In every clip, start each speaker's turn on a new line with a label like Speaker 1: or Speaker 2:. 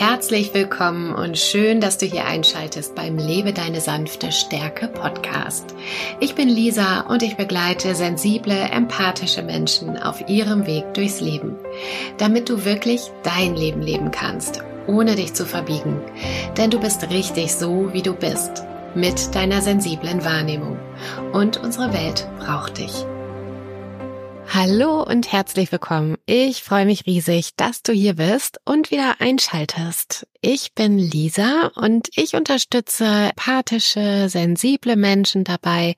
Speaker 1: Herzlich willkommen und schön, dass du hier einschaltest beim Lebe deine sanfte Stärke Podcast. Ich bin Lisa und ich begleite sensible, empathische Menschen auf ihrem Weg durchs Leben, damit du wirklich dein Leben leben kannst, ohne dich zu verbiegen. Denn du bist richtig so, wie du bist, mit deiner sensiblen Wahrnehmung. Und unsere Welt braucht dich. Hallo und herzlich willkommen. Ich freue mich riesig, dass du hier bist und wieder einschaltest. Ich bin Lisa und ich unterstütze pathische, sensible Menschen dabei,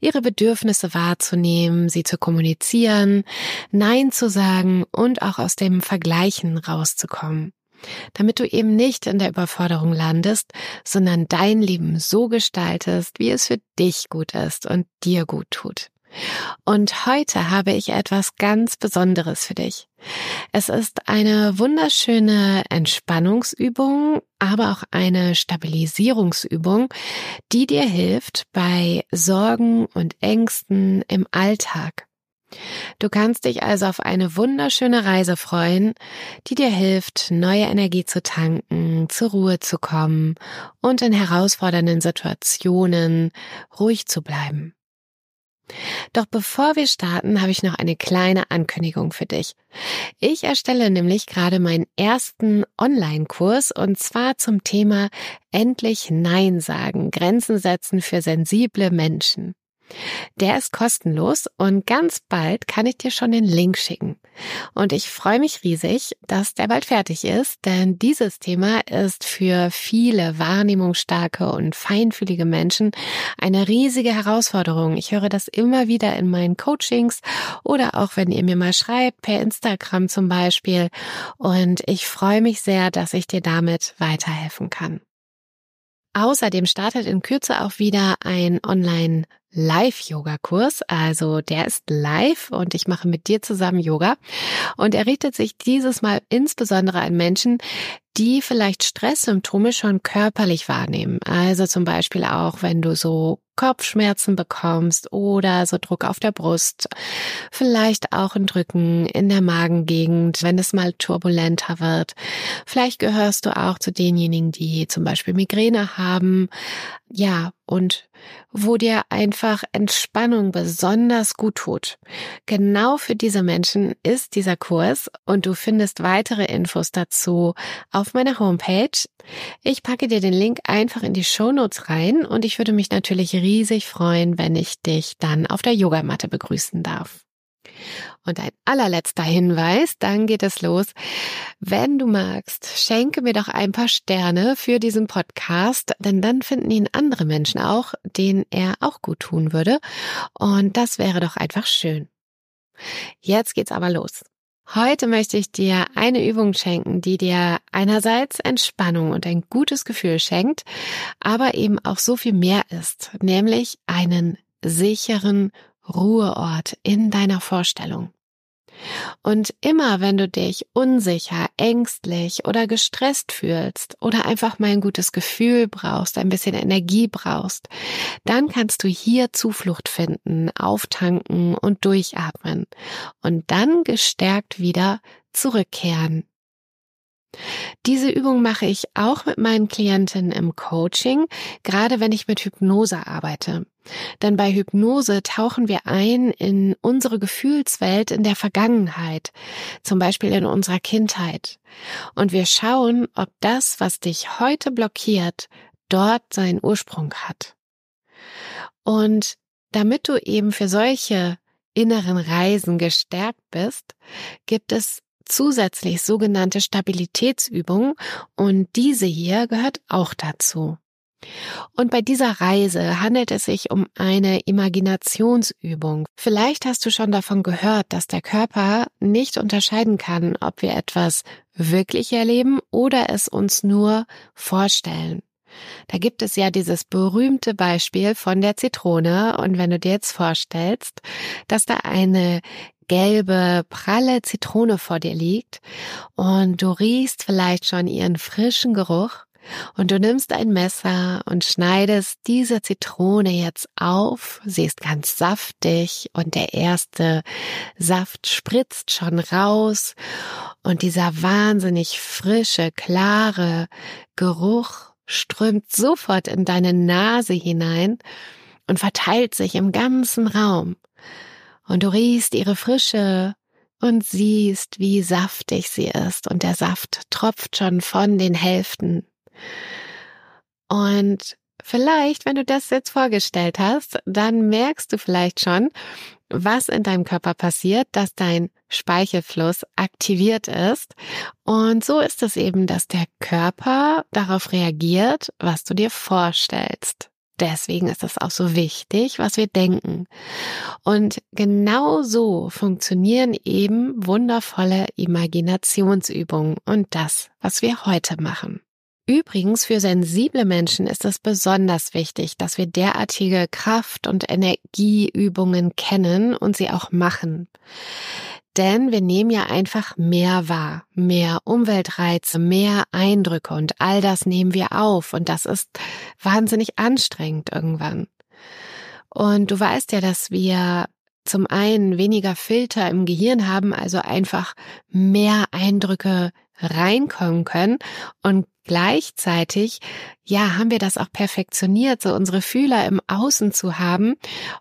Speaker 1: ihre Bedürfnisse wahrzunehmen, sie zu kommunizieren, Nein zu sagen und auch aus dem Vergleichen rauszukommen damit du eben nicht in der Überforderung landest, sondern dein Leben so gestaltest, wie es für dich gut ist und dir gut tut. Und heute habe ich etwas ganz Besonderes für dich. Es ist eine wunderschöne Entspannungsübung, aber auch eine Stabilisierungsübung, die dir hilft bei Sorgen und Ängsten im Alltag. Du kannst dich also auf eine wunderschöne Reise freuen, die dir hilft, neue Energie zu tanken, zur Ruhe zu kommen und in herausfordernden Situationen ruhig zu bleiben. Doch bevor wir starten, habe ich noch eine kleine Ankündigung für dich. Ich erstelle nämlich gerade meinen ersten Online-Kurs und zwar zum Thema Endlich Nein sagen, Grenzen setzen für sensible Menschen. Der ist kostenlos und ganz bald kann ich dir schon den Link schicken. Und ich freue mich riesig, dass der bald fertig ist, denn dieses Thema ist für viele wahrnehmungsstarke und feinfühlige Menschen eine riesige Herausforderung. Ich höre das immer wieder in meinen Coachings oder auch wenn ihr mir mal schreibt, per Instagram zum Beispiel. Und ich freue mich sehr, dass ich dir damit weiterhelfen kann. Außerdem startet in Kürze auch wieder ein Online Live-Yoga-Kurs. Also der ist live und ich mache mit dir zusammen Yoga. Und er richtet sich dieses Mal insbesondere an Menschen, die vielleicht Stresssymptome schon körperlich wahrnehmen. Also zum Beispiel auch, wenn du so Kopfschmerzen bekommst oder so Druck auf der Brust, vielleicht auch ein Drücken in der Magengegend, wenn es mal turbulenter wird. Vielleicht gehörst du auch zu denjenigen, die zum Beispiel Migräne haben. Ja, und wo dir einfach Entspannung besonders gut tut. Genau für diese Menschen ist dieser Kurs und du findest weitere Infos dazu auf meiner Homepage. Ich packe dir den Link einfach in die Show rein und ich würde mich natürlich riesig freuen, wenn ich dich dann auf der Yogamatte begrüßen darf. Und ein allerletzter Hinweis, dann geht es los. Wenn du magst, schenke mir doch ein paar Sterne für diesen Podcast, denn dann finden ihn andere Menschen auch, denen er auch gut tun würde. Und das wäre doch einfach schön. Jetzt geht's aber los. Heute möchte ich dir eine Übung schenken, die dir einerseits Entspannung und ein gutes Gefühl schenkt, aber eben auch so viel mehr ist, nämlich einen sicheren Ruheort in deiner Vorstellung. Und immer wenn du dich unsicher, ängstlich oder gestresst fühlst oder einfach mal ein gutes Gefühl brauchst, ein bisschen Energie brauchst, dann kannst du hier Zuflucht finden, auftanken und durchatmen. Und dann gestärkt wieder zurückkehren diese Übung mache ich auch mit meinen Klientinnen im Coaching, gerade wenn ich mit Hypnose arbeite. Denn bei Hypnose tauchen wir ein in unsere Gefühlswelt in der Vergangenheit, zum Beispiel in unserer Kindheit. Und wir schauen, ob das, was dich heute blockiert, dort seinen Ursprung hat. Und damit du eben für solche inneren Reisen gestärkt bist, gibt es zusätzlich sogenannte Stabilitätsübungen und diese hier gehört auch dazu. Und bei dieser Reise handelt es sich um eine Imaginationsübung. Vielleicht hast du schon davon gehört, dass der Körper nicht unterscheiden kann, ob wir etwas wirklich erleben oder es uns nur vorstellen. Da gibt es ja dieses berühmte Beispiel von der Zitrone und wenn du dir jetzt vorstellst, dass da eine gelbe, pralle Zitrone vor dir liegt und du riechst vielleicht schon ihren frischen Geruch und du nimmst ein Messer und schneidest diese Zitrone jetzt auf. Sie ist ganz saftig und der erste Saft spritzt schon raus Und dieser wahnsinnig frische, klare Geruch strömt sofort in deine Nase hinein und verteilt sich im ganzen Raum. Und du riechst ihre Frische und siehst, wie saftig sie ist und der Saft tropft schon von den Hälften. Und vielleicht, wenn du das jetzt vorgestellt hast, dann merkst du vielleicht schon, was in deinem Körper passiert, dass dein Speichelfluss aktiviert ist. Und so ist es eben, dass der Körper darauf reagiert, was du dir vorstellst. Deswegen ist es auch so wichtig, was wir denken. Und genau so funktionieren eben wundervolle Imaginationsübungen und das, was wir heute machen. Übrigens, für sensible Menschen ist es besonders wichtig, dass wir derartige Kraft- und Energieübungen kennen und sie auch machen. Denn wir nehmen ja einfach mehr wahr, mehr Umweltreize, mehr Eindrücke und all das nehmen wir auf und das ist wahnsinnig anstrengend irgendwann. Und du weißt ja, dass wir zum einen weniger Filter im Gehirn haben, also einfach mehr Eindrücke reinkommen können. Und gleichzeitig, ja, haben wir das auch perfektioniert, so unsere Fühler im Außen zu haben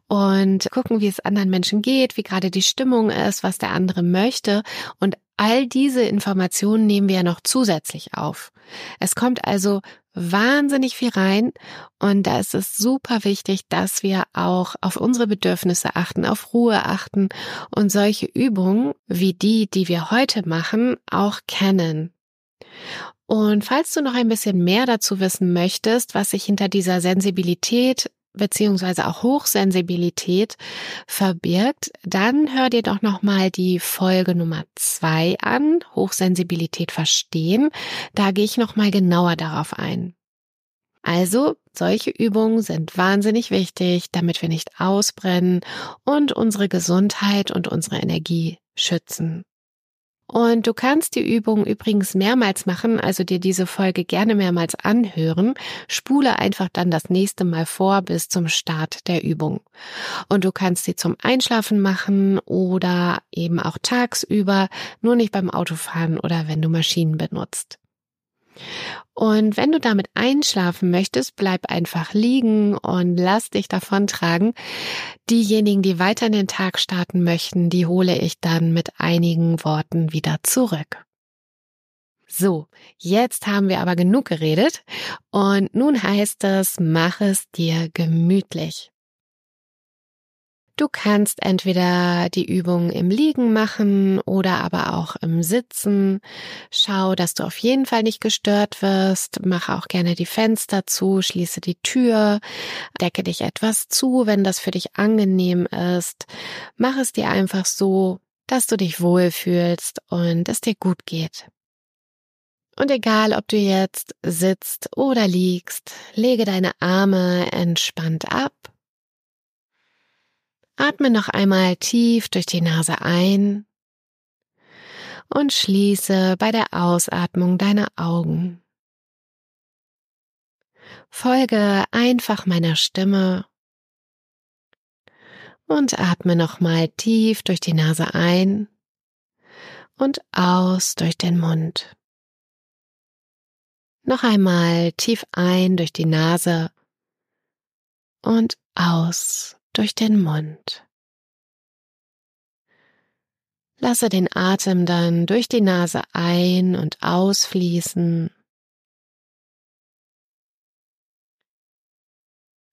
Speaker 1: und gucken, wie es anderen Menschen geht, wie gerade die Stimmung ist, was der andere möchte. Und all diese Informationen nehmen wir ja noch zusätzlich auf. Es kommt also wahnsinnig viel rein und da ist es super wichtig, dass wir auch auf unsere Bedürfnisse achten, auf Ruhe achten und solche Übungen wie die, die wir heute machen, auch kennen. Und falls du noch ein bisschen mehr dazu wissen möchtest, was sich hinter dieser Sensibilität beziehungsweise auch Hochsensibilität verbirgt, dann hör dir doch nochmal die Folge Nummer zwei an, Hochsensibilität verstehen. Da gehe ich nochmal genauer darauf ein. Also, solche Übungen sind wahnsinnig wichtig, damit wir nicht ausbrennen und unsere Gesundheit und unsere Energie schützen. Und du kannst die Übung übrigens mehrmals machen, also dir diese Folge gerne mehrmals anhören. Spule einfach dann das nächste Mal vor bis zum Start der Übung. Und du kannst sie zum Einschlafen machen oder eben auch tagsüber, nur nicht beim Autofahren oder wenn du Maschinen benutzt. Und wenn du damit einschlafen möchtest, bleib einfach liegen und lass dich davon tragen. Diejenigen, die weiter in den Tag starten möchten, die hole ich dann mit einigen Worten wieder zurück. So, jetzt haben wir aber genug geredet und nun heißt es, mach es dir gemütlich. Du kannst entweder die Übung im Liegen machen oder aber auch im Sitzen. Schau, dass du auf jeden Fall nicht gestört wirst. Mach auch gerne die Fenster zu, schließe die Tür, decke dich etwas zu, wenn das für dich angenehm ist. Mach es dir einfach so, dass du dich wohlfühlst und es dir gut geht. Und egal, ob du jetzt sitzt oder liegst, lege deine Arme entspannt ab Atme noch einmal tief durch die Nase ein und schließe bei der Ausatmung deine Augen. Folge einfach meiner Stimme und atme nochmal tief durch die Nase ein und aus durch den Mund. Noch einmal tief ein durch die Nase und aus durch den Mund. Lasse den Atem dann durch die Nase ein- und ausfließen.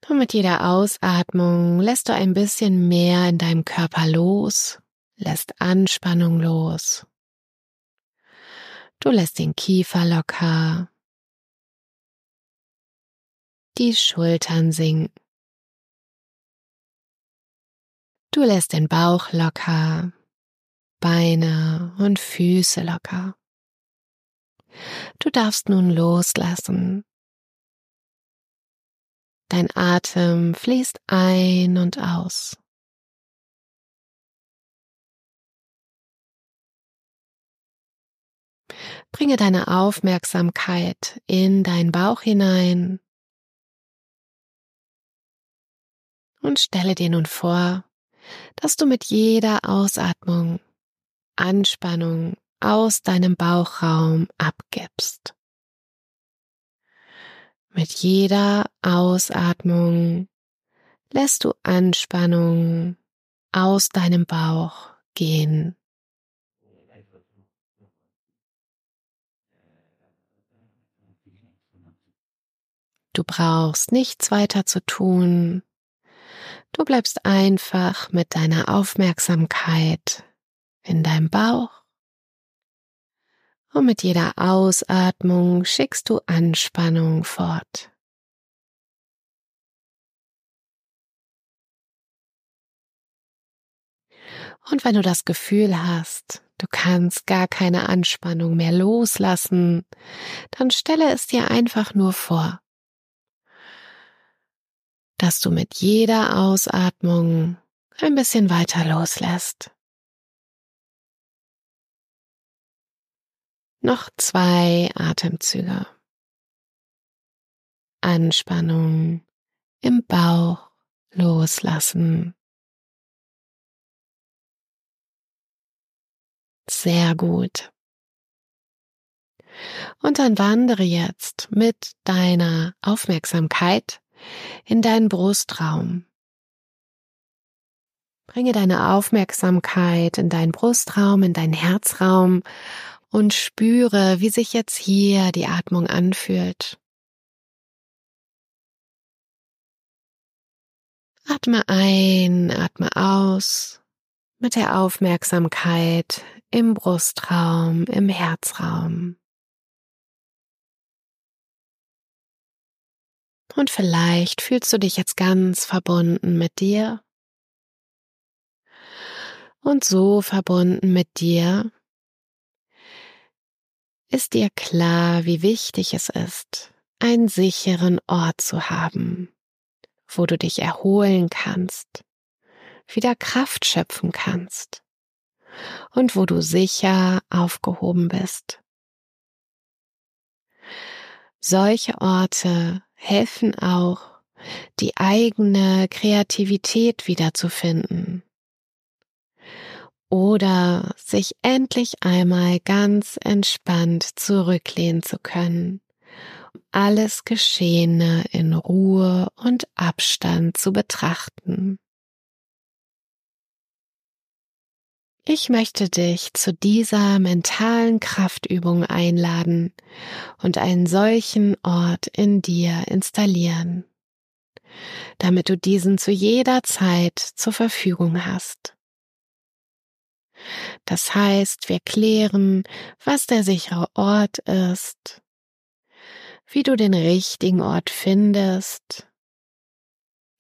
Speaker 1: Und mit jeder Ausatmung lässt du ein bisschen mehr in deinem Körper los, lässt Anspannung los. Du lässt den Kiefer locker, die Schultern sinken. Du lässt den Bauch locker, Beine und Füße locker. Du darfst nun loslassen. Dein Atem fließt ein und aus. Bringe deine Aufmerksamkeit in deinen Bauch hinein und stelle dir nun vor, dass du mit jeder Ausatmung Anspannung aus deinem Bauchraum abgibst. Mit jeder Ausatmung lässt du Anspannung aus deinem Bauch gehen. Du brauchst nichts weiter zu tun. Du bleibst einfach mit deiner Aufmerksamkeit in deinem Bauch. Und mit jeder Ausatmung schickst du Anspannung fort. Und wenn du das Gefühl hast, du kannst gar keine Anspannung mehr loslassen, dann stelle es dir einfach nur vor, dass du mit jeder Ausatmung ein bisschen weiter loslässt. Noch zwei Atemzüge. Anspannung im Bauch loslassen. Sehr gut. Und dann wandere jetzt mit deiner Aufmerksamkeit in deinen Brustraum. Bringe deine Aufmerksamkeit in deinen Brustraum, in deinen Herzraum und spüre, wie sich jetzt hier die Atmung anfühlt. Atme ein, atme aus mit der Aufmerksamkeit im Brustraum, im Herzraum. Und vielleicht fühlst du dich jetzt ganz verbunden mit dir und so verbunden mit dir, ist dir klar, wie wichtig es ist, einen sicheren Ort zu haben, wo du dich erholen kannst, wieder Kraft schöpfen kannst und wo du sicher aufgehoben bist. Solche Orte helfen auch, die eigene Kreativität wiederzufinden oder sich endlich einmal ganz entspannt zurücklehnen zu können, um alles Geschehene in Ruhe und Abstand zu betrachten. Ich möchte dich zu dieser mentalen Kraftübung einladen und einen solchen Ort in dir installieren, damit du diesen zu jeder Zeit zur Verfügung hast. Das heißt, wir klären, was der sichere Ort ist, wie du den richtigen Ort findest,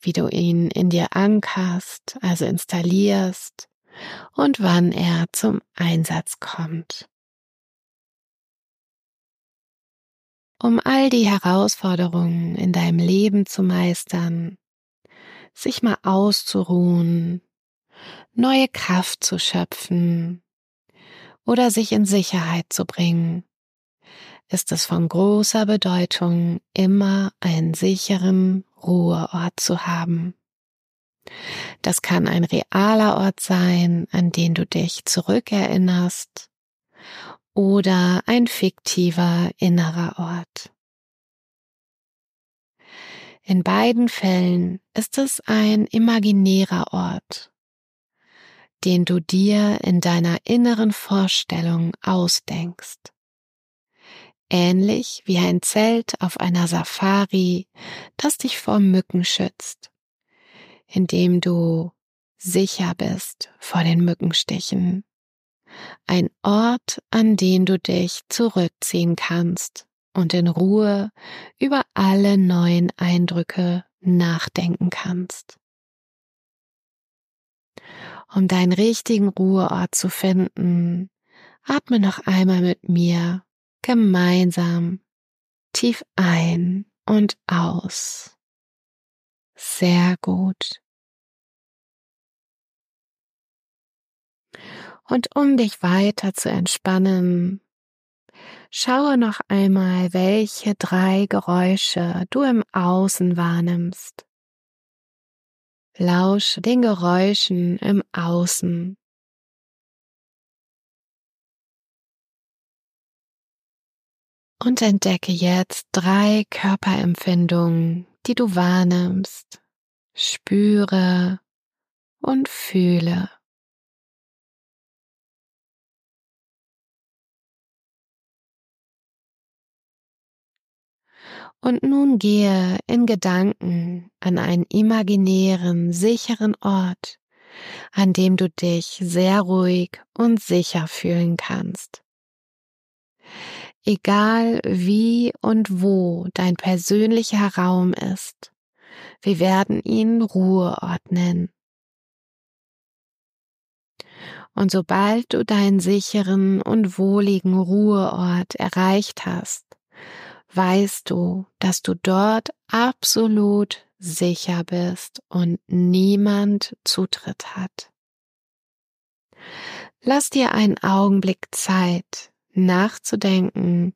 Speaker 1: wie du ihn in dir ankerst, also installierst und wann er zum Einsatz kommt. Um all die Herausforderungen in deinem Leben zu meistern, sich mal auszuruhen, neue Kraft zu schöpfen oder sich in Sicherheit zu bringen, ist es von großer Bedeutung, immer einen sicheren Ruheort zu haben. Das kann ein realer Ort sein, an den du dich zurückerinnerst, oder ein fiktiver innerer Ort. In beiden Fällen ist es ein imaginärer Ort, den du dir in deiner inneren Vorstellung ausdenkst. Ähnlich wie ein Zelt auf einer Safari, das dich vor Mücken schützt in dem du sicher bist vor den Mückenstichen. Ein Ort, an den du dich zurückziehen kannst und in Ruhe über alle neuen Eindrücke nachdenken kannst. Um deinen richtigen Ruheort zu finden, atme noch einmal mit mir gemeinsam tief ein und aus. Sehr gut. Und um dich weiter zu entspannen, schaue noch einmal, welche drei Geräusche du im Außen wahrnimmst. Lausche den Geräuschen im Außen. Und entdecke jetzt drei Körperempfindungen, die du wahrnimmst. Spüre und fühle. Und nun gehe in Gedanken an einen imaginären, sicheren Ort, an dem du dich sehr ruhig und sicher fühlen kannst. Egal wie und wo dein persönlicher Raum ist, wir werden ihn Ruheort nennen. Und sobald du deinen sicheren und wohligen Ruheort erreicht hast, weißt du, dass du dort absolut sicher bist und niemand Zutritt hat. Lass dir einen Augenblick Zeit, nachzudenken,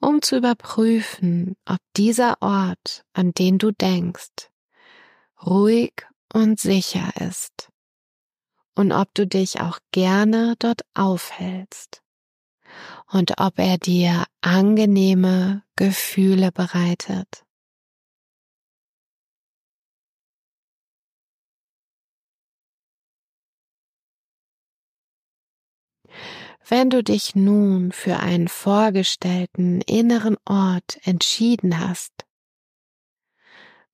Speaker 1: um zu überprüfen, ob dieser Ort, an den du denkst, ruhig und sicher ist und ob du dich auch gerne dort aufhältst und ob er dir angenehme Gefühle bereitet. Wenn du dich nun für einen vorgestellten inneren Ort entschieden hast,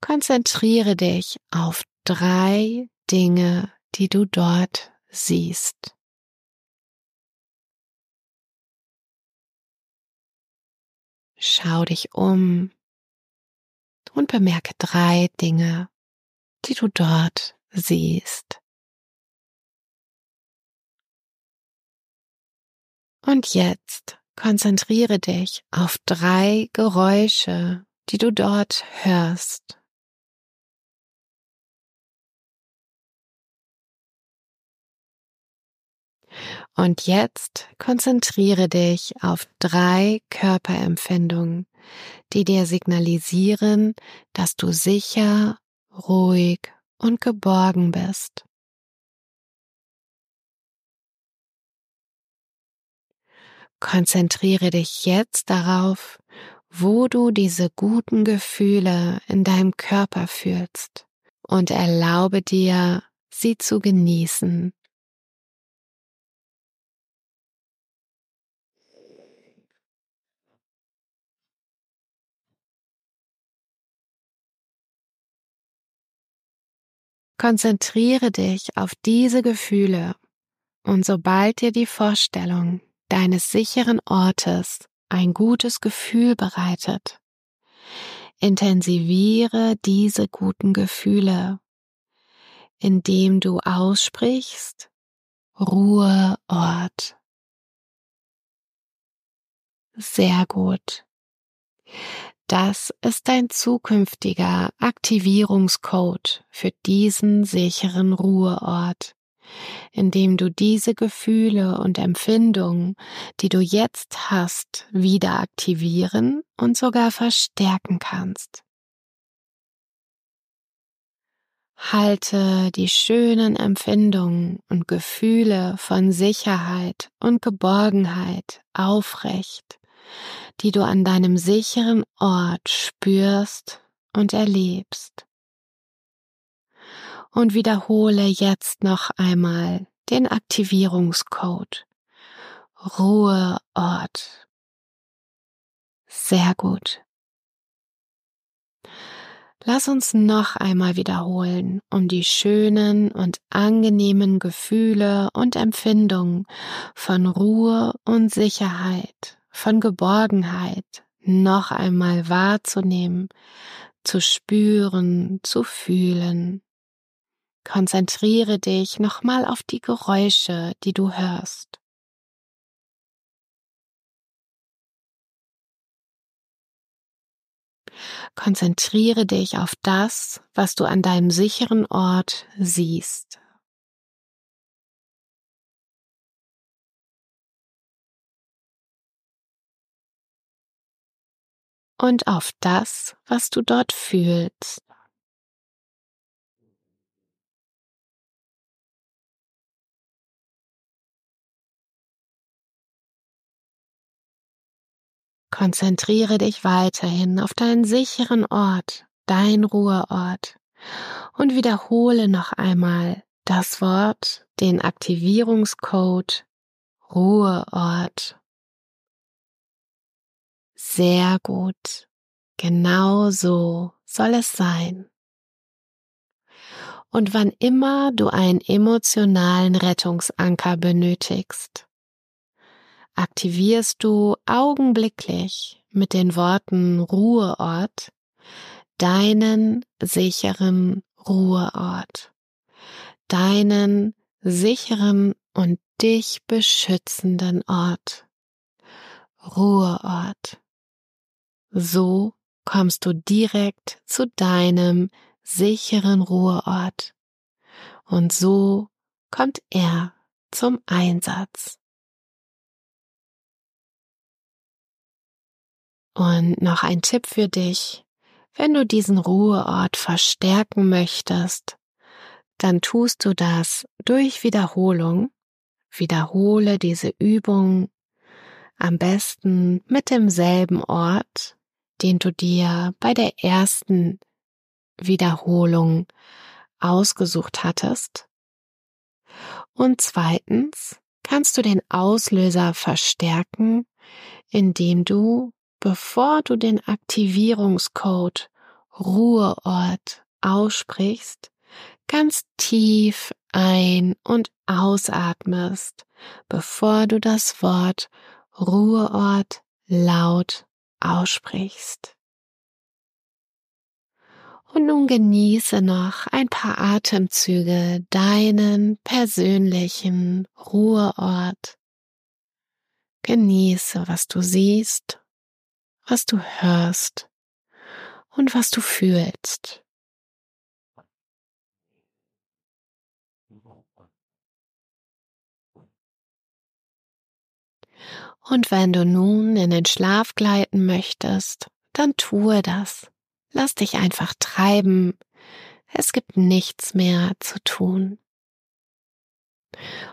Speaker 1: konzentriere dich auf drei Dinge, die du dort siehst. Schau dich um und bemerke drei Dinge, die du dort siehst. Und jetzt konzentriere dich auf drei Geräusche, die du dort hörst. Und jetzt konzentriere dich auf drei Körperempfindungen, die dir signalisieren, dass du sicher, ruhig und geborgen bist. Konzentriere dich jetzt darauf, wo du diese guten Gefühle in deinem Körper fühlst und erlaube dir, sie zu genießen. Konzentriere dich auf diese Gefühle und sobald dir die Vorstellung deines sicheren Ortes ein gutes Gefühl bereitet, intensiviere diese guten Gefühle, indem du aussprichst Ruheort. Sehr gut. Das ist dein zukünftiger Aktivierungscode für diesen sicheren Ruheort, in dem du diese Gefühle und Empfindungen, die du jetzt hast, wieder aktivieren und sogar verstärken kannst. Halte die schönen Empfindungen und Gefühle von Sicherheit und Geborgenheit aufrecht die du an deinem sicheren Ort spürst und erlebst. Und wiederhole jetzt noch einmal den Aktivierungscode. Ruheort. Sehr gut. Lass uns noch einmal wiederholen, um die schönen und angenehmen Gefühle und Empfindungen von Ruhe und Sicherheit von Geborgenheit noch einmal wahrzunehmen, zu spüren, zu fühlen. Konzentriere dich nochmal auf die Geräusche, die du hörst. Konzentriere dich auf das, was du an deinem sicheren Ort siehst. und auf das, was du dort fühlst. Konzentriere dich weiterhin auf deinen sicheren Ort, dein Ruheort und wiederhole noch einmal das Wort, den Aktivierungscode Ruheort. Sehr gut. Genau so soll es sein. Und wann immer du einen emotionalen Rettungsanker benötigst, aktivierst du augenblicklich mit den Worten Ruheort deinen sicheren Ruheort, deinen sicheren und dich beschützenden Ort, Ruheort. So kommst du direkt zu deinem sicheren Ruheort und so kommt er zum Einsatz. Und noch ein Tipp für dich. Wenn du diesen Ruheort verstärken möchtest, dann tust du das durch Wiederholung. Wiederhole diese Übung am besten mit demselben Ort, den du dir bei der ersten Wiederholung ausgesucht hattest. Und zweitens kannst du den Auslöser verstärken, indem du bevor du den Aktivierungscode Ruheort aussprichst, ganz tief ein- und ausatmest, bevor du das Wort Ruheort laut aussprichst. Und nun genieße noch ein paar Atemzüge deinen persönlichen Ruheort. Genieße, was du siehst was du hörst und was du fühlst. Und wenn du nun in den Schlaf gleiten möchtest, dann tue das. Lass dich einfach treiben. Es gibt nichts mehr zu tun.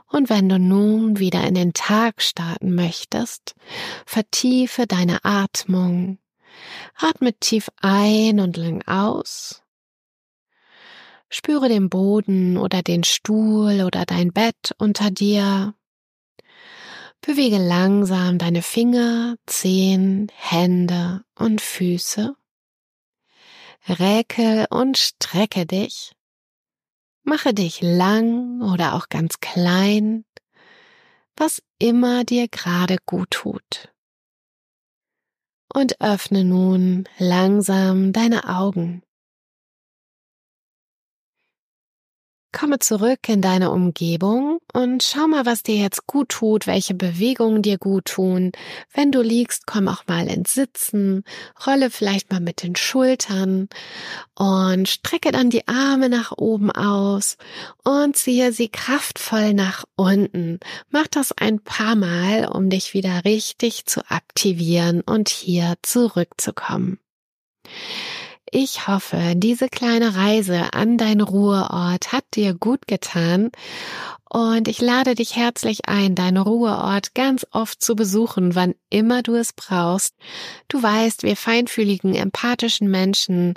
Speaker 1: Und wenn du nun wieder in den Tag starten möchtest, vertiefe deine Atmung. Atme tief ein und lang aus. Spüre den Boden oder den Stuhl oder dein Bett unter dir. Bewege langsam deine Finger, Zehen, Hände und Füße. Räke und strecke dich. Mache dich lang oder auch ganz klein, was immer dir gerade gut tut. Und öffne nun langsam deine Augen. Komme zurück in deine Umgebung und schau mal, was dir jetzt gut tut, welche Bewegungen dir gut tun. Wenn du liegst, komm auch mal ins Sitzen, rolle vielleicht mal mit den Schultern und strecke dann die Arme nach oben aus und ziehe sie kraftvoll nach unten. Mach das ein paar Mal, um dich wieder richtig zu aktivieren und hier zurückzukommen. Ich hoffe, diese kleine Reise an dein Ruheort hat dir gut getan und ich lade dich herzlich ein, deinen Ruheort ganz oft zu besuchen, wann immer du es brauchst. Du weißt, wir feinfühligen, empathischen Menschen,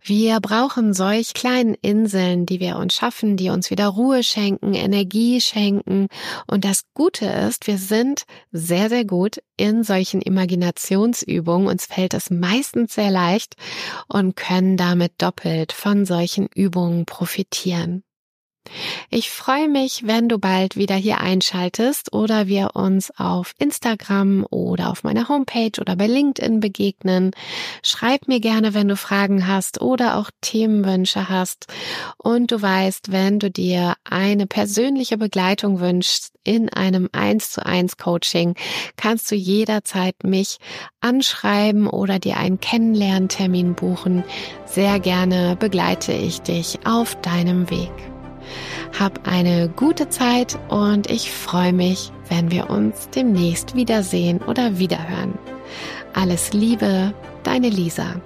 Speaker 1: wir brauchen solch kleinen Inseln, die wir uns schaffen, die uns wieder Ruhe schenken, Energie schenken. Und das Gute ist, wir sind sehr, sehr gut in solchen Imaginationsübungen. Uns fällt es meistens sehr leicht und können damit doppelt von solchen Übungen profitieren. Ich freue mich, wenn du bald wieder hier einschaltest oder wir uns auf Instagram oder auf meiner Homepage oder bei LinkedIn begegnen. Schreib mir gerne, wenn du Fragen hast oder auch Themenwünsche hast. Und du weißt, wenn du dir eine persönliche Begleitung wünschst in einem 1 zu 1 Coaching, kannst du jederzeit mich anschreiben oder dir einen Kennenlerntermin buchen. Sehr gerne begleite ich dich auf deinem Weg. Hab eine gute Zeit und ich freue mich, wenn wir uns demnächst wiedersehen oder wiederhören. Alles Liebe, deine Lisa.